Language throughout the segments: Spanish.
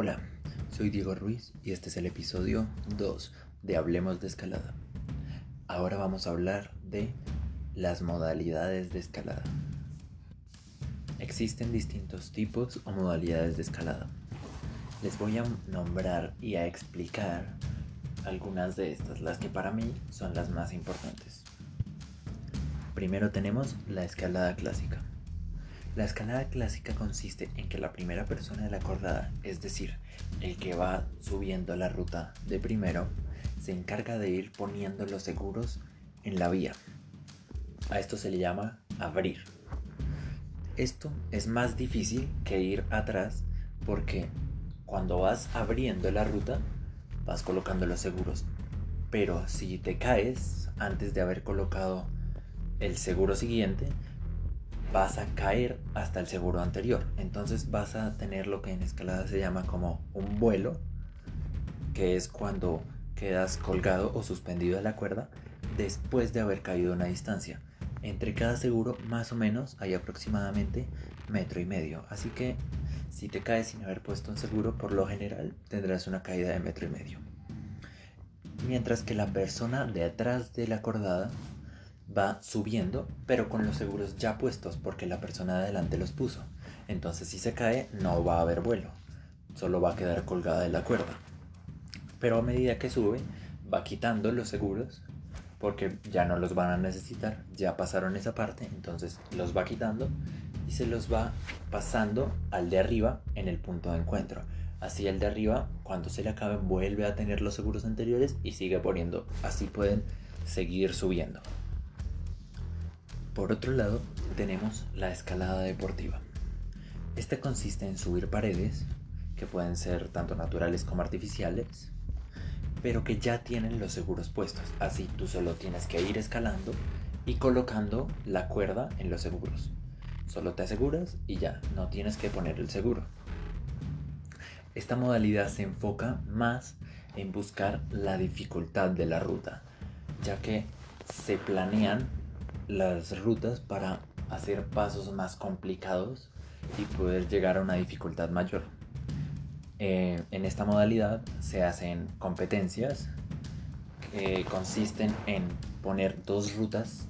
Hola, soy Diego Ruiz y este es el episodio 2 de Hablemos de Escalada. Ahora vamos a hablar de las modalidades de escalada. Existen distintos tipos o modalidades de escalada. Les voy a nombrar y a explicar algunas de estas, las que para mí son las más importantes. Primero tenemos la escalada clásica. La escalada clásica consiste en que la primera persona de la cordada, es decir, el que va subiendo la ruta de primero, se encarga de ir poniendo los seguros en la vía. A esto se le llama abrir. Esto es más difícil que ir atrás porque cuando vas abriendo la ruta vas colocando los seguros. Pero si te caes antes de haber colocado el seguro siguiente, vas a caer hasta el seguro anterior. Entonces vas a tener lo que en escalada se llama como un vuelo, que es cuando quedas colgado o suspendido de la cuerda después de haber caído una distancia. Entre cada seguro más o menos hay aproximadamente metro y medio. Así que si te caes sin haber puesto un seguro, por lo general tendrás una caída de metro y medio. Mientras que la persona de atrás de la cordada va subiendo, pero con los seguros ya puestos porque la persona de adelante los puso. Entonces si se cae no va a haber vuelo, solo va a quedar colgada de la cuerda. Pero a medida que sube, va quitando los seguros porque ya no los van a necesitar, ya pasaron esa parte, entonces los va quitando y se los va pasando al de arriba en el punto de encuentro. Así el de arriba, cuando se le acaben, vuelve a tener los seguros anteriores y sigue poniendo. Así pueden seguir subiendo. Por otro lado, tenemos la escalada deportiva. Esta consiste en subir paredes, que pueden ser tanto naturales como artificiales, pero que ya tienen los seguros puestos. Así tú solo tienes que ir escalando y colocando la cuerda en los seguros. Solo te aseguras y ya, no tienes que poner el seguro. Esta modalidad se enfoca más en buscar la dificultad de la ruta, ya que se planean las rutas para hacer pasos más complicados y poder llegar a una dificultad mayor. Eh, en esta modalidad se hacen competencias que consisten en poner dos rutas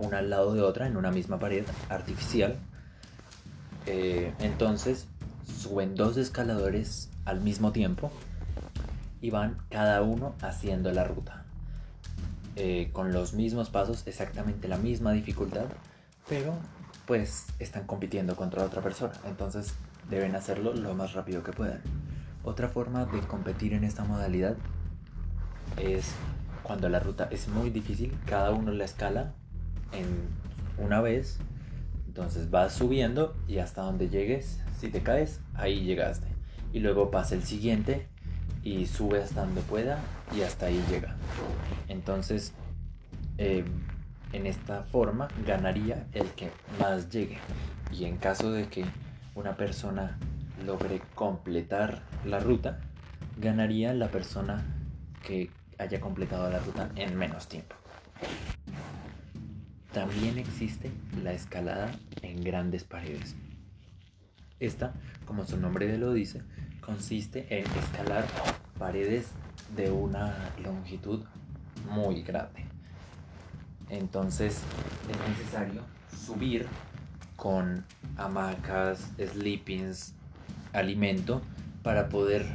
una al lado de otra en una misma pared artificial. Eh, entonces suben dos escaladores al mismo tiempo y van cada uno haciendo la ruta. Eh, con los mismos pasos, exactamente la misma dificultad, pero pues están compitiendo contra otra persona, entonces deben hacerlo lo más rápido que puedan. Otra forma de competir en esta modalidad es cuando la ruta es muy difícil, cada uno la escala en una vez, entonces vas subiendo y hasta donde llegues, si te caes, ahí llegaste. Y luego pasa el siguiente y sube hasta donde pueda y hasta ahí llega. Entonces, eh, en esta forma ganaría el que más llegue. Y en caso de que una persona logre completar la ruta, ganaría la persona que haya completado la ruta en menos tiempo. También existe la escalada en grandes paredes. Esta, como su nombre lo dice, consiste en escalar paredes de una longitud muy grande. Entonces es necesario subir con hamacas, sleepings, alimento para poder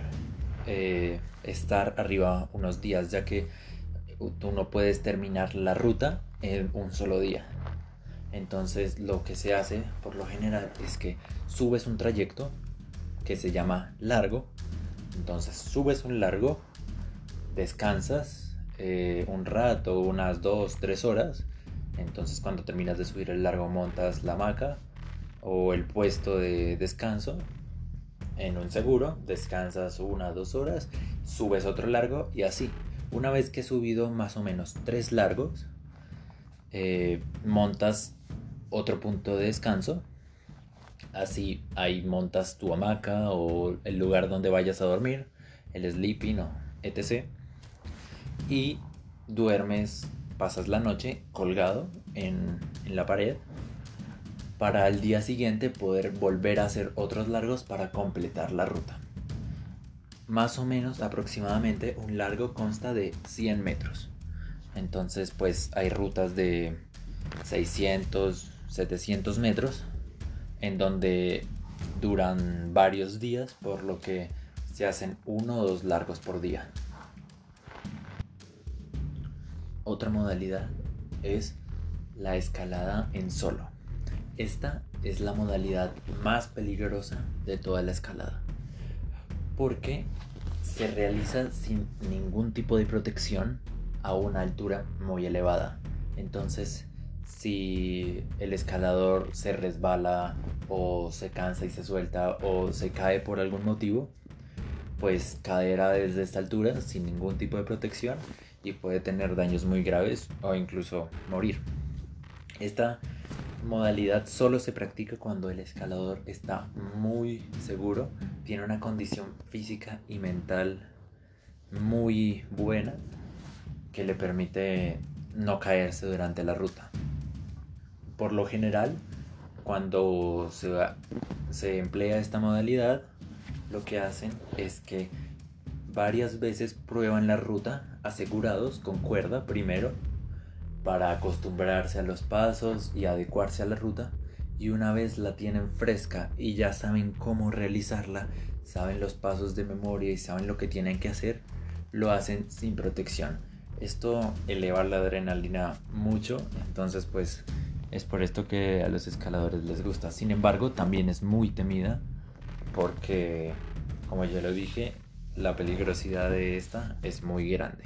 eh, estar arriba unos días, ya que tú no puedes terminar la ruta en un solo día. Entonces lo que se hace por lo general es que subes un trayecto que se llama largo. Entonces subes un largo, descansas eh, un rato, unas dos, tres horas. Entonces cuando terminas de subir el largo montas la hamaca o el puesto de descanso en un seguro, descansas una, dos horas, subes otro largo y así. Una vez que he subido más o menos tres largos, eh, montas otro punto de descanso Así ahí montas tu hamaca o el lugar donde vayas a dormir, el sleeping o etc. Y duermes, pasas la noche colgado en, la pared para al día siguiente poder volver a hacer otros largos para completar la ruta. más o menos aproximadamente un largo consta de 100 metros. Entonces pues hay rutas de 600, 700 metros en donde duran varios días por lo que se hacen uno o dos largos por día. Otra modalidad es la escalada en solo. Esta es la modalidad más peligrosa de toda la escalada porque se realiza sin ningún tipo de protección a una altura muy elevada. Entonces, si el escalador se resbala o se cansa y se suelta o se cae por algún motivo, pues caerá desde esta altura sin ningún tipo de protección y puede tener daños muy graves o incluso morir. Esta modalidad solo se practica cuando el escalador está muy seguro, tiene una condición física y mental muy buena que le permite no caerse durante la ruta. Por lo general, cuando se, se emplea esta modalidad, lo que hacen es que varias veces prueban la ruta asegurados con cuerda primero para acostumbrarse a los pasos y adecuarse a la ruta y una vez la tienen fresca y ya saben cómo realizarla, saben los pasos de memoria y saben lo que tienen que hacer, lo hacen sin protección. Esto eleva la adrenalina mucho, entonces pues es por esto que a los escaladores les gusta. Sin embargo, también es muy temida porque, como ya lo dije, la peligrosidad de esta es muy grande.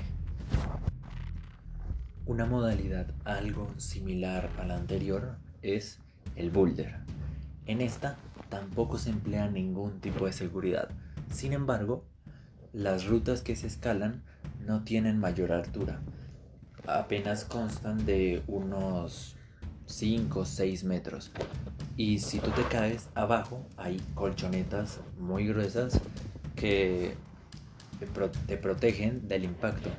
Una modalidad algo similar a la anterior es el boulder. En esta tampoco se emplea ningún tipo de seguridad. Sin embargo, las rutas que se escalan no tienen mayor altura. Apenas constan de unos 5 o 6 metros. Y si tú te caes abajo hay colchonetas muy gruesas que te protegen del impacto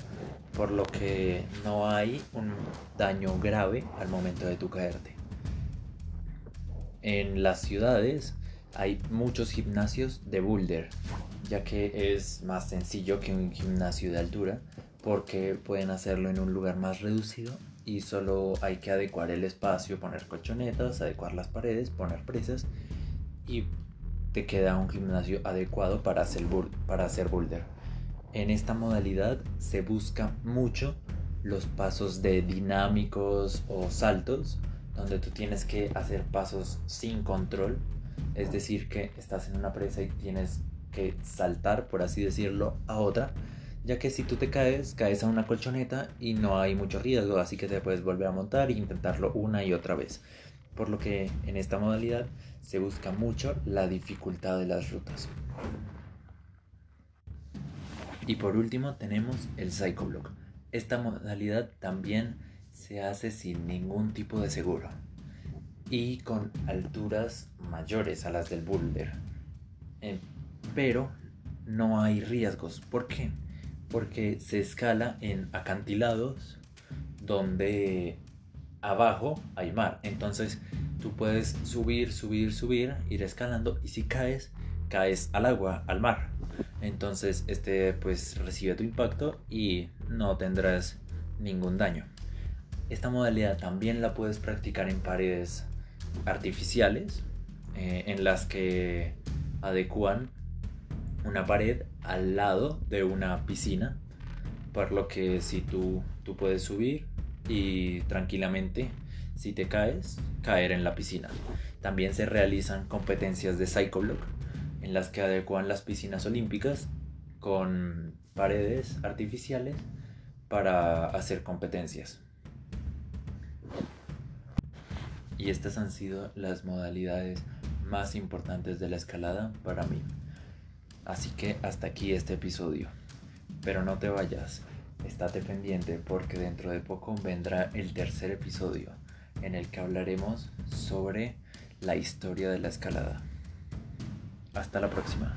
por lo que no hay un daño grave al momento de tu caerte. En las ciudades hay muchos gimnasios de boulder, ya que es más sencillo que un gimnasio de altura, porque pueden hacerlo en un lugar más reducido y solo hay que adecuar el espacio, poner colchonetas, adecuar las paredes, poner presas y te queda un gimnasio adecuado para hacer, para hacer boulder. En esta modalidad se busca mucho los pasos de dinámicos o saltos, donde tú tienes que hacer pasos sin control, es decir, que estás en una presa y tienes que saltar, por así decirlo, a otra, ya que si tú te caes, caes a una colchoneta y no hay mucho riesgo, así que te puedes volver a montar e intentarlo una y otra vez. Por lo que en esta modalidad se busca mucho la dificultad de las rutas. Y por último tenemos el Psychoblock. Esta modalidad también se hace sin ningún tipo de seguro y con alturas mayores a las del boulder. Eh, pero no hay riesgos. ¿Por qué? Porque se escala en acantilados donde abajo hay mar. Entonces tú puedes subir, subir, subir, ir escalando y si caes, caes al agua, al mar. Entonces este pues recibe tu impacto y no tendrás ningún daño. Esta modalidad también la puedes practicar en paredes artificiales eh, en las que adecúan una pared al lado de una piscina por lo que si tú, tú puedes subir y tranquilamente si te caes caer en la piscina también se realizan competencias de psychoblock en las que adecuan las piscinas olímpicas con paredes artificiales para hacer competencias. Y estas han sido las modalidades más importantes de la escalada para mí. Así que hasta aquí este episodio. Pero no te vayas, estate pendiente porque dentro de poco vendrá el tercer episodio en el que hablaremos sobre la historia de la escalada. Hasta la próxima.